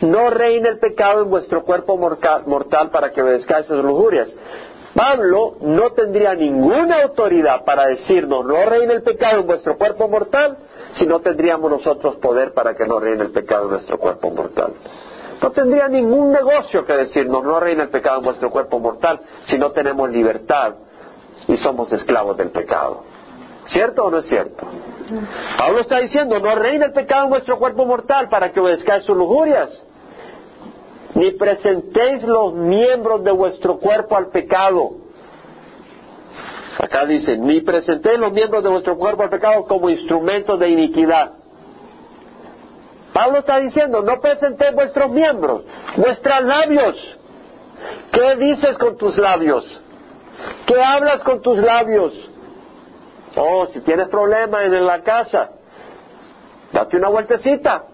no reine el pecado en vuestro cuerpo mortal para que obedezcáis sus lujurias. Pablo no tendría ninguna autoridad para decirnos no reine el pecado en vuestro cuerpo mortal si no tendríamos nosotros poder para que no reine el pecado en nuestro cuerpo mortal. No tendría ningún negocio que decirnos no reine el pecado en vuestro cuerpo mortal si no tenemos libertad y somos esclavos del pecado. ¿Cierto o no es cierto? Pablo está diciendo no reine el pecado en vuestro cuerpo mortal para que obedezcáis sus lujurias ni presentéis los miembros de vuestro cuerpo al pecado. Acá dice, ni presentéis los miembros de vuestro cuerpo al pecado como instrumentos de iniquidad. Pablo está diciendo, no presentéis vuestros miembros, vuestros labios. ¿Qué dices con tus labios? ¿Qué hablas con tus labios? Oh, si tienes problemas en la casa, date una vueltecita,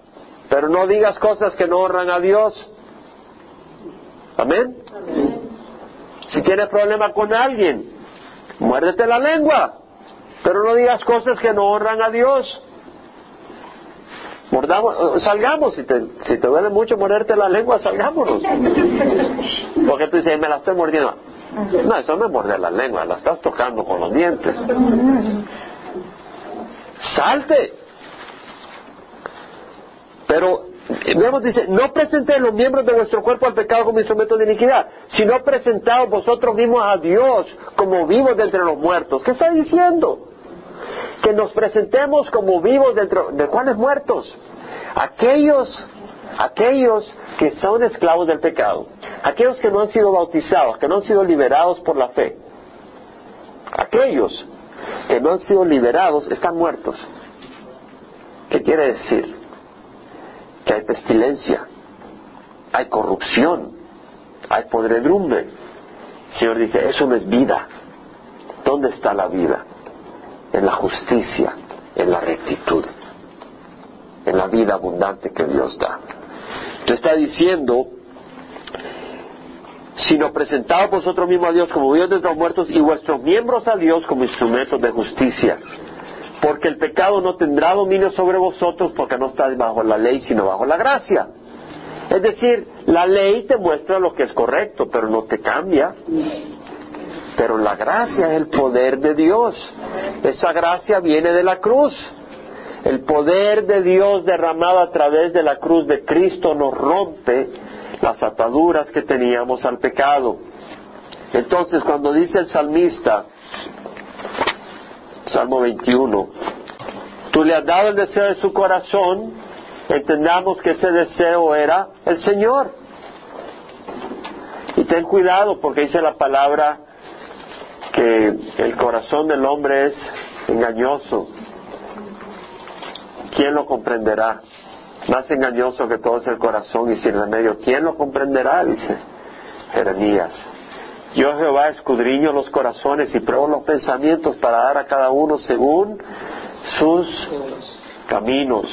pero no digas cosas que no honran a Dios. Amén. Si tienes problema con alguien, muérdete la lengua, pero no digas cosas que no honran a Dios. Mordamos, salgamos, si te, si te duele mucho morderte la lengua, salgámonos. Porque tú dices, me la estoy mordiendo. No, eso no es morder la lengua, la estás tocando con los dientes. Salte. Pero Veamos, dice, no presentéis los miembros de vuestro cuerpo al pecado como instrumento de iniquidad, sino presentaos vosotros mismos a Dios como vivos de entre los muertos. ¿Qué está diciendo? Que nos presentemos como vivos dentro de cuáles muertos? Aquellos, aquellos que son esclavos del pecado, aquellos que no han sido bautizados, que no han sido liberados por la fe. Aquellos que no han sido liberados están muertos. ¿Qué quiere decir? Que hay pestilencia, hay corrupción, hay podredumbre. El Señor dice, eso no es vida. ¿Dónde está la vida? En la justicia, en la rectitud, en la vida abundante que Dios da. Te está diciendo, sino presentaos vosotros mismos a Dios como Dios de los muertos y vuestros miembros a Dios como instrumentos de justicia porque el pecado no tendrá dominio sobre vosotros porque no estáis bajo la ley, sino bajo la gracia. Es decir, la ley te muestra lo que es correcto, pero no te cambia. Pero la gracia es el poder de Dios. Esa gracia viene de la cruz. El poder de Dios derramado a través de la cruz de Cristo nos rompe las ataduras que teníamos al pecado. Entonces, cuando dice el salmista, Salmo 21. tú le has dado el deseo de su corazón, entendamos que ese deseo era el Señor. Y ten cuidado porque dice la palabra que el corazón del hombre es engañoso. ¿Quién lo comprenderá? Más engañoso que todo es el corazón y sin remedio. ¿Quién lo comprenderá? Dice Jeremías. Yo Jehová escudriño los corazones y pruebo los pensamientos para dar a cada uno según sus caminos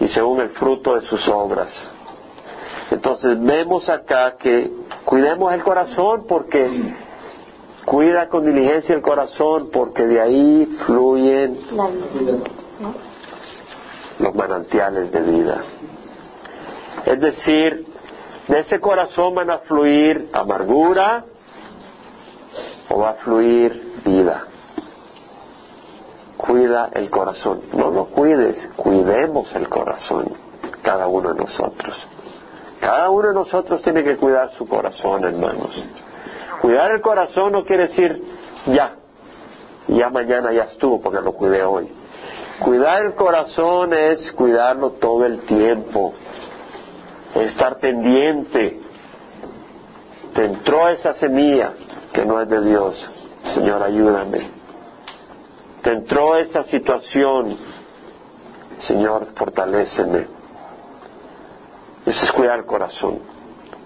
y según el fruto de sus obras. Entonces vemos acá que cuidemos el corazón porque cuida con diligencia el corazón porque de ahí fluyen los manantiales de vida. Es decir, de ese corazón van a fluir amargura o va a fluir vida. Cuida el corazón. No lo cuides, cuidemos el corazón, cada uno de nosotros. Cada uno de nosotros tiene que cuidar su corazón, hermanos. Cuidar el corazón no quiere decir ya, ya mañana ya estuvo porque lo cuidé hoy. Cuidar el corazón es cuidarlo todo el tiempo, estar pendiente. Te entró esa semilla que no es de Dios. Señor, ayúdame. Te entró esa situación. Señor, fortaléceme. Eso es cuidar el corazón,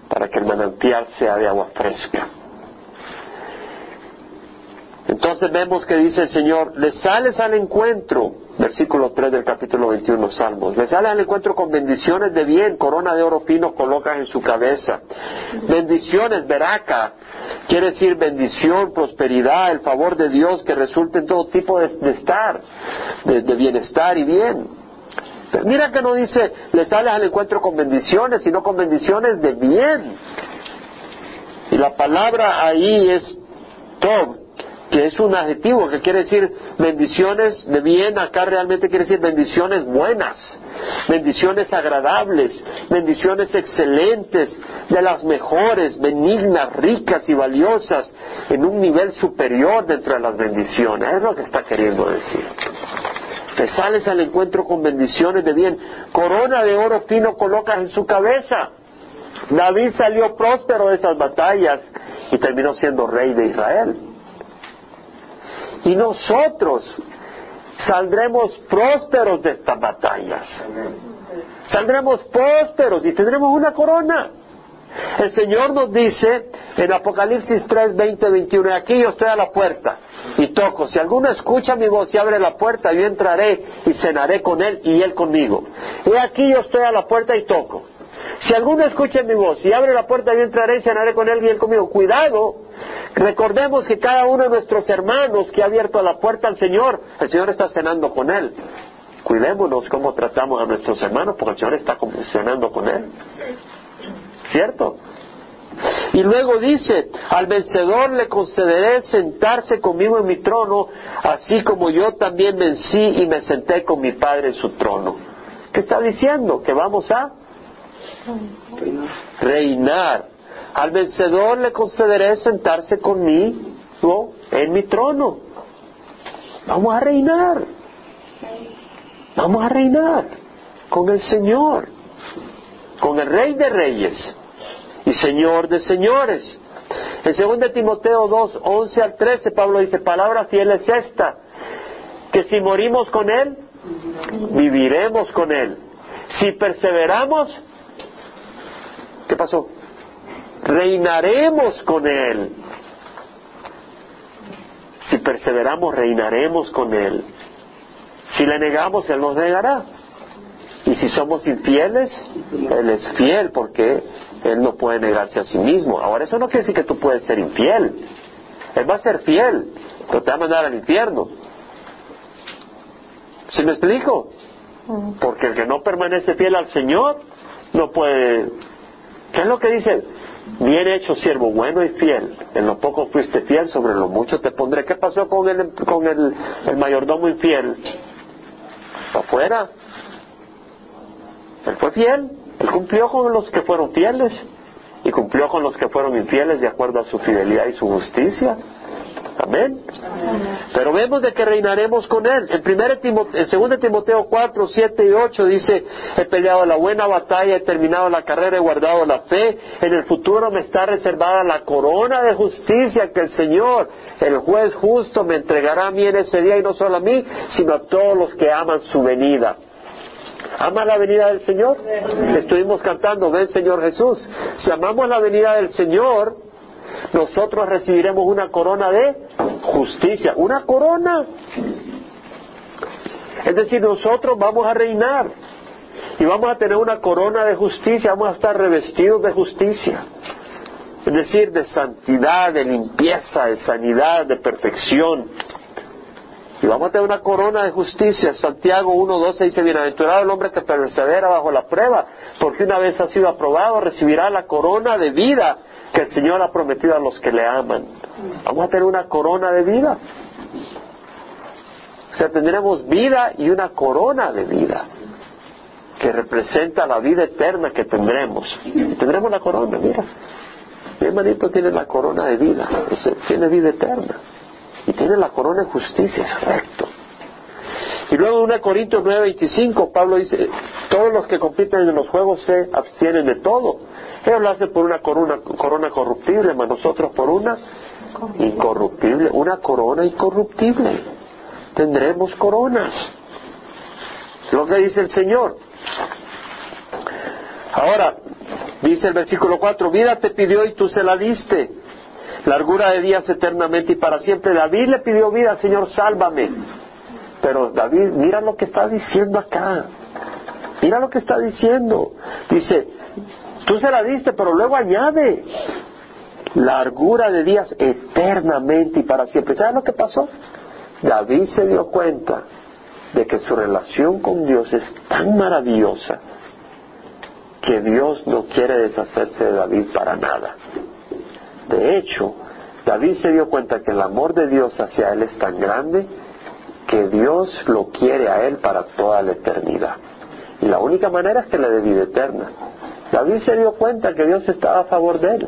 para que el manantial sea de agua fresca. Entonces vemos que dice el Señor, le sales al encuentro, versículo 3 del capítulo 21 Salmos, le sales al encuentro con bendiciones de bien, corona de oro fino colocas en su cabeza. Bendiciones, veraca, quiere decir bendición, prosperidad, el favor de Dios que resulte en todo tipo de, estar, de, de bienestar y bien. Mira que no dice, le sales al encuentro con bendiciones, sino con bendiciones de bien. Y la palabra ahí es Tob, que es un adjetivo que quiere decir bendiciones de bien, acá realmente quiere decir bendiciones buenas, bendiciones agradables, bendiciones excelentes, de las mejores, benignas, ricas y valiosas, en un nivel superior dentro de las bendiciones. Es lo que está queriendo decir. Te sales al encuentro con bendiciones de bien, corona de oro fino colocas en su cabeza. David salió próspero de esas batallas y terminó siendo rey de Israel. Y nosotros saldremos prósperos de estas batallas. Saldremos prósperos y tendremos una corona. El Señor nos dice en Apocalipsis 3, 20, 21, aquí yo estoy a la puerta y toco. Si alguno escucha mi voz y abre la puerta, yo entraré y cenaré con él y él conmigo. Y aquí yo estoy a la puerta y toco. Si alguno escucha mi voz y abre la puerta, yo entraré y cenaré con él y él conmigo. Cuidado, recordemos que cada uno de nuestros hermanos que ha abierto la puerta al Señor, el Señor está cenando con él. Cuidémonos cómo tratamos a nuestros hermanos, porque el Señor está cenando con él. ¿Cierto? Y luego dice, al vencedor le concederé sentarse conmigo en mi trono, así como yo también vencí y me senté con mi Padre en su trono. ¿Qué está diciendo? Que vamos a reinar. Al vencedor le concederé sentarse conmigo en mi trono. Vamos a reinar. Vamos a reinar con el Señor, con el Rey de Reyes y Señor de Señores. En 2 Timoteo 2, 11 al 13, Pablo dice, palabra fiel es esta, que si morimos con Él, viviremos con Él. Si perseveramos, ¿Qué pasó? Reinaremos con Él. Si perseveramos, reinaremos con Él. Si le negamos, Él nos negará. Y si somos infieles, Él es fiel porque Él no puede negarse a sí mismo. Ahora, eso no quiere decir que tú puedes ser infiel. Él va a ser fiel, pero te va a mandar al infierno. ¿Sí me explico? Porque el que no permanece fiel al Señor no puede ¿Qué es lo que dice? Bien hecho, siervo bueno y fiel. En lo poco fuiste fiel, sobre lo mucho te pondré. ¿Qué pasó con el, con el, el mayordomo infiel? Afuera. Él fue fiel. Él cumplió con los que fueron fieles. Y cumplió con los que fueron infieles de acuerdo a su fidelidad y su justicia. Amén. Pero vemos de que reinaremos con Él. En, primer Timoteo, en 2 Timoteo 4, 7 y 8 dice, he peleado la buena batalla, he terminado la carrera, he guardado la fe. En el futuro me está reservada la corona de justicia que el Señor, el juez justo, me entregará a mí en ese día y no solo a mí, sino a todos los que aman su venida. ¿Ama la venida del Señor? Estuvimos cantando, ven Señor Jesús. Si amamos la venida del Señor, nosotros recibiremos una corona de justicia, una corona. Es decir, nosotros vamos a reinar y vamos a tener una corona de justicia, vamos a estar revestidos de justicia. Es decir, de santidad, de limpieza, de sanidad, de perfección. Vamos a tener una corona de justicia. Santiago 1.12 dice, bienaventurado el hombre que persevera bajo la prueba, porque una vez ha sido aprobado, recibirá la corona de vida que el Señor ha prometido a los que le aman. Vamos a tener una corona de vida. O sea, tendremos vida y una corona de vida que representa la vida eterna que tendremos. Tendremos la corona, mira. Mi hermanito tiene la corona de vida, tiene vida eterna y tiene la corona de justicia, es recto. Y luego en 1 Corintios 9:25 Pablo dice, todos los que compiten en los juegos se abstienen de todo. Ellos lo hacen por una corona, corona corruptible, mas nosotros por una incorruptible, una corona incorruptible. Tendremos coronas. Lo que dice el Señor. Ahora, dice el versículo 4, vida te pidió y tú se la diste largura de días eternamente y para siempre. David le pidió vida, Señor, sálvame. Pero David, mira lo que está diciendo acá. Mira lo que está diciendo. Dice, tú se la diste, pero luego añade largura de días eternamente y para siempre. ¿Sabes lo que pasó? David se dio cuenta de que su relación con Dios es tan maravillosa que Dios no quiere deshacerse de David para nada. De hecho, David se dio cuenta que el amor de Dios hacia él es tan grande que Dios lo quiere a él para toda la eternidad. Y la única manera es que le dé vida eterna. David se dio cuenta que Dios estaba a favor de él,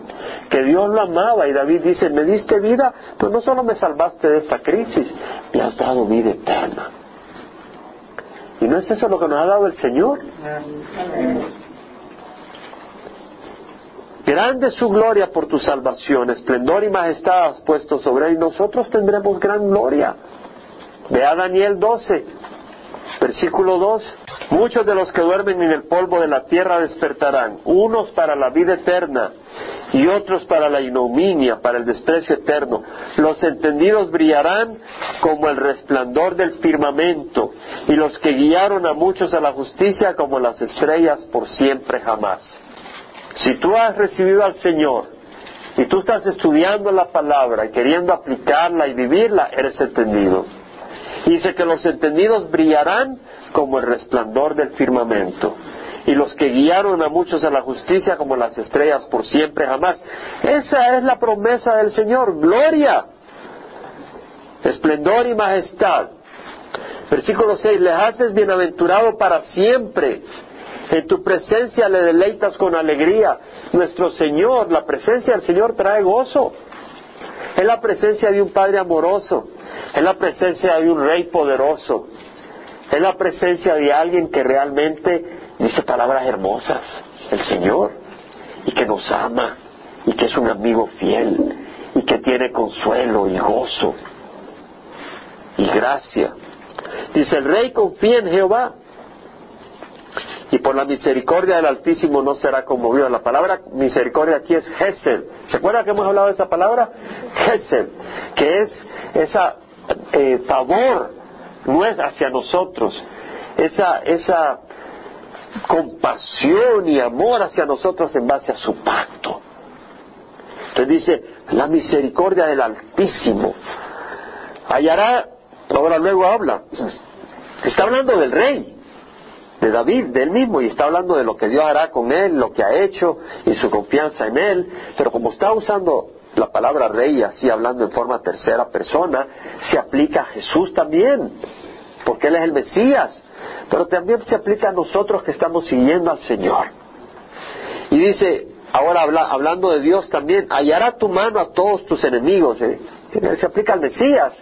que Dios lo amaba y David dice, me diste vida, pues no solo me salvaste de esta crisis, me has dado vida eterna. ¿Y no es eso lo que nos ha dado el Señor? Grande es su gloria por tu salvación, esplendor y majestad has puesto sobre él, nosotros tendremos gran gloria. Ve a Daniel 12, versículo 2. Muchos de los que duermen en el polvo de la tierra despertarán, unos para la vida eterna y otros para la ignominia, para el desprecio eterno. Los entendidos brillarán como el resplandor del firmamento, y los que guiaron a muchos a la justicia como las estrellas por siempre jamás. Si tú has recibido al Señor y tú estás estudiando la palabra y queriendo aplicarla y vivirla, eres entendido. dice que los entendidos brillarán como el resplandor del firmamento y los que guiaron a muchos a la justicia como las estrellas por siempre jamás. Esa es la promesa del Señor, gloria, esplendor y majestad. Versículo 6, le haces bienaventurado para siempre en tu presencia le deleitas con alegría. Nuestro Señor, la presencia del Señor trae gozo. Es la presencia de un Padre amoroso. Es la presencia de un Rey poderoso. Es la presencia de alguien que realmente dice palabras hermosas. El Señor. Y que nos ama. Y que es un amigo fiel. Y que tiene consuelo y gozo. Y gracia. Dice, el Rey confía en Jehová y por la misericordia del Altísimo no será conmovido. La palabra misericordia aquí es Gesed. ¿Se acuerda que hemos hablado de esa palabra? Gesed, que es esa eh, favor no es hacia nosotros, esa, esa compasión y amor hacia nosotros en base a su pacto. Entonces dice, la misericordia del Altísimo hallará, ahora luego habla, está hablando del rey, de David, de él mismo, y está hablando de lo que Dios hará con él, lo que ha hecho y su confianza en él, pero como está usando la palabra rey así hablando en forma tercera persona, se aplica a Jesús también, porque Él es el Mesías, pero también se aplica a nosotros que estamos siguiendo al Señor. Y dice, ahora hablando de Dios también, hallará tu mano a todos tus enemigos. ¿eh? Se aplica al Mesías.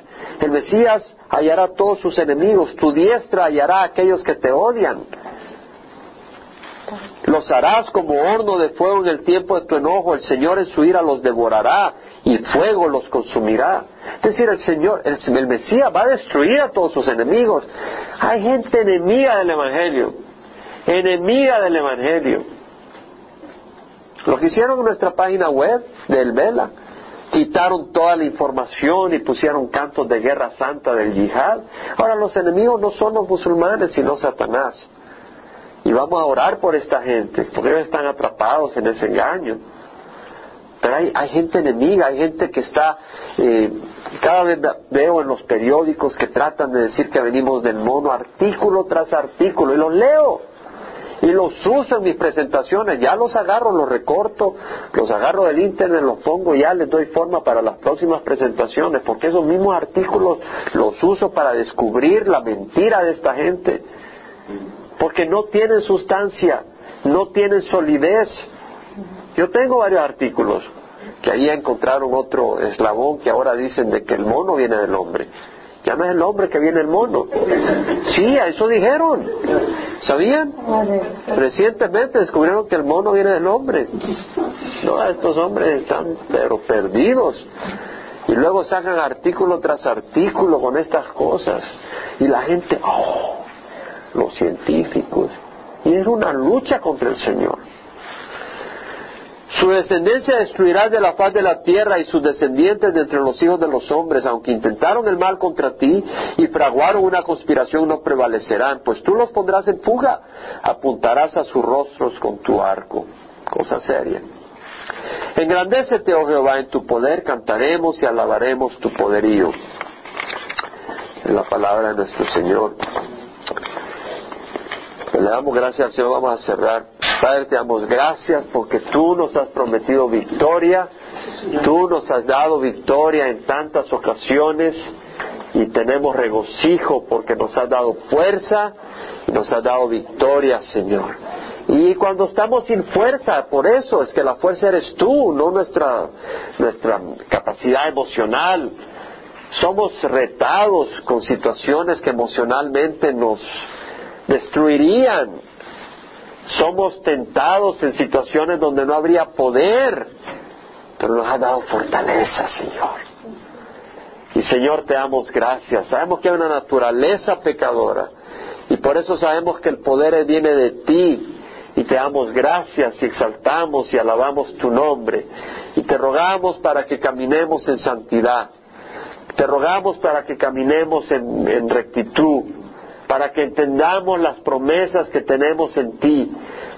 El Mesías hallará todos sus enemigos. Tu diestra hallará a aquellos que te odian. Los harás como horno de fuego en el tiempo de tu enojo. El Señor en su ira los devorará y fuego los consumirá. Es decir, el Señor, el, el Mesías va a destruir a todos sus enemigos. Hay gente enemiga del Evangelio. Enemiga del Evangelio. Lo que hicieron en nuestra página web del Vela quitaron toda la información y pusieron cantos de guerra santa del yihad. Ahora los enemigos no son los musulmanes, sino Satanás. Y vamos a orar por esta gente, porque ellos están atrapados en ese engaño. Pero hay, hay gente enemiga, hay gente que está, eh, cada vez veo en los periódicos que tratan de decir que venimos del mono, artículo tras artículo, y los leo y los uso en mis presentaciones, ya los agarro, los recorto, los agarro del internet, los pongo, ya les doy forma para las próximas presentaciones, porque esos mismos artículos los uso para descubrir la mentira de esta gente, porque no tienen sustancia, no tienen solidez. Yo tengo varios artículos que ahí encontraron otro eslabón que ahora dicen de que el mono viene del hombre. Ya no es el hombre que viene el mono. Sí, a eso dijeron. ¿Sabían? Recientemente descubrieron que el mono viene del hombre. No, estos hombres están pero perdidos. Y luego sacan artículo tras artículo con estas cosas. Y la gente, oh, los científicos. Y es una lucha contra el Señor. Su descendencia destruirá de la faz de la tierra y sus descendientes de entre los hijos de los hombres, aunque intentaron el mal contra ti y fraguaron una conspiración, no prevalecerán, pues tú los pondrás en fuga, apuntarás a sus rostros con tu arco. Cosa seria. Engrandécete, oh Jehová, en tu poder, cantaremos y alabaremos tu poderío. En la palabra de nuestro Señor. Le damos gracias al Señor, vamos a cerrar. Padre, te damos gracias porque tú nos has prometido victoria, tú nos has dado victoria en tantas ocasiones y tenemos regocijo porque nos has dado fuerza y nos has dado victoria, Señor. Y cuando estamos sin fuerza, por eso es que la fuerza eres tú, no nuestra, nuestra capacidad emocional. Somos retados con situaciones que emocionalmente nos destruirían. Somos tentados en situaciones donde no habría poder, pero nos ha dado fortaleza, Señor. Y Señor, te damos gracias. Sabemos que hay una naturaleza pecadora y por eso sabemos que el poder viene de ti. Y te damos gracias y exaltamos y alabamos tu nombre. Y te rogamos para que caminemos en santidad. Te rogamos para que caminemos en, en rectitud para que entendamos las promesas que tenemos en ti,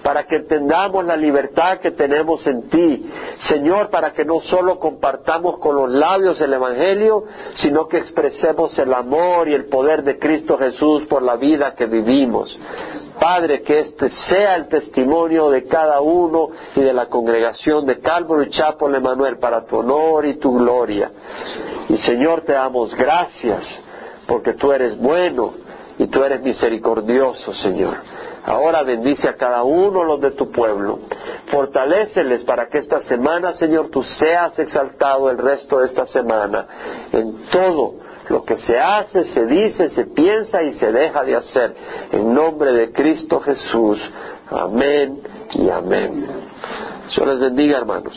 para que entendamos la libertad que tenemos en ti. Señor, para que no solo compartamos con los labios el Evangelio, sino que expresemos el amor y el poder de Cristo Jesús por la vida que vivimos. Padre, que este sea el testimonio de cada uno y de la congregación de Calvary Chapel Emanuel para tu honor y tu gloria. Y Señor, te damos gracias porque tú eres bueno y tú eres misericordioso, Señor. Ahora bendice a cada uno los de tu pueblo. Fortaléceles para que esta semana, Señor, tú seas exaltado el resto de esta semana en todo lo que se hace, se dice, se piensa y se deja de hacer. En nombre de Cristo Jesús. Amén y amén. Dios les bendiga, hermanos.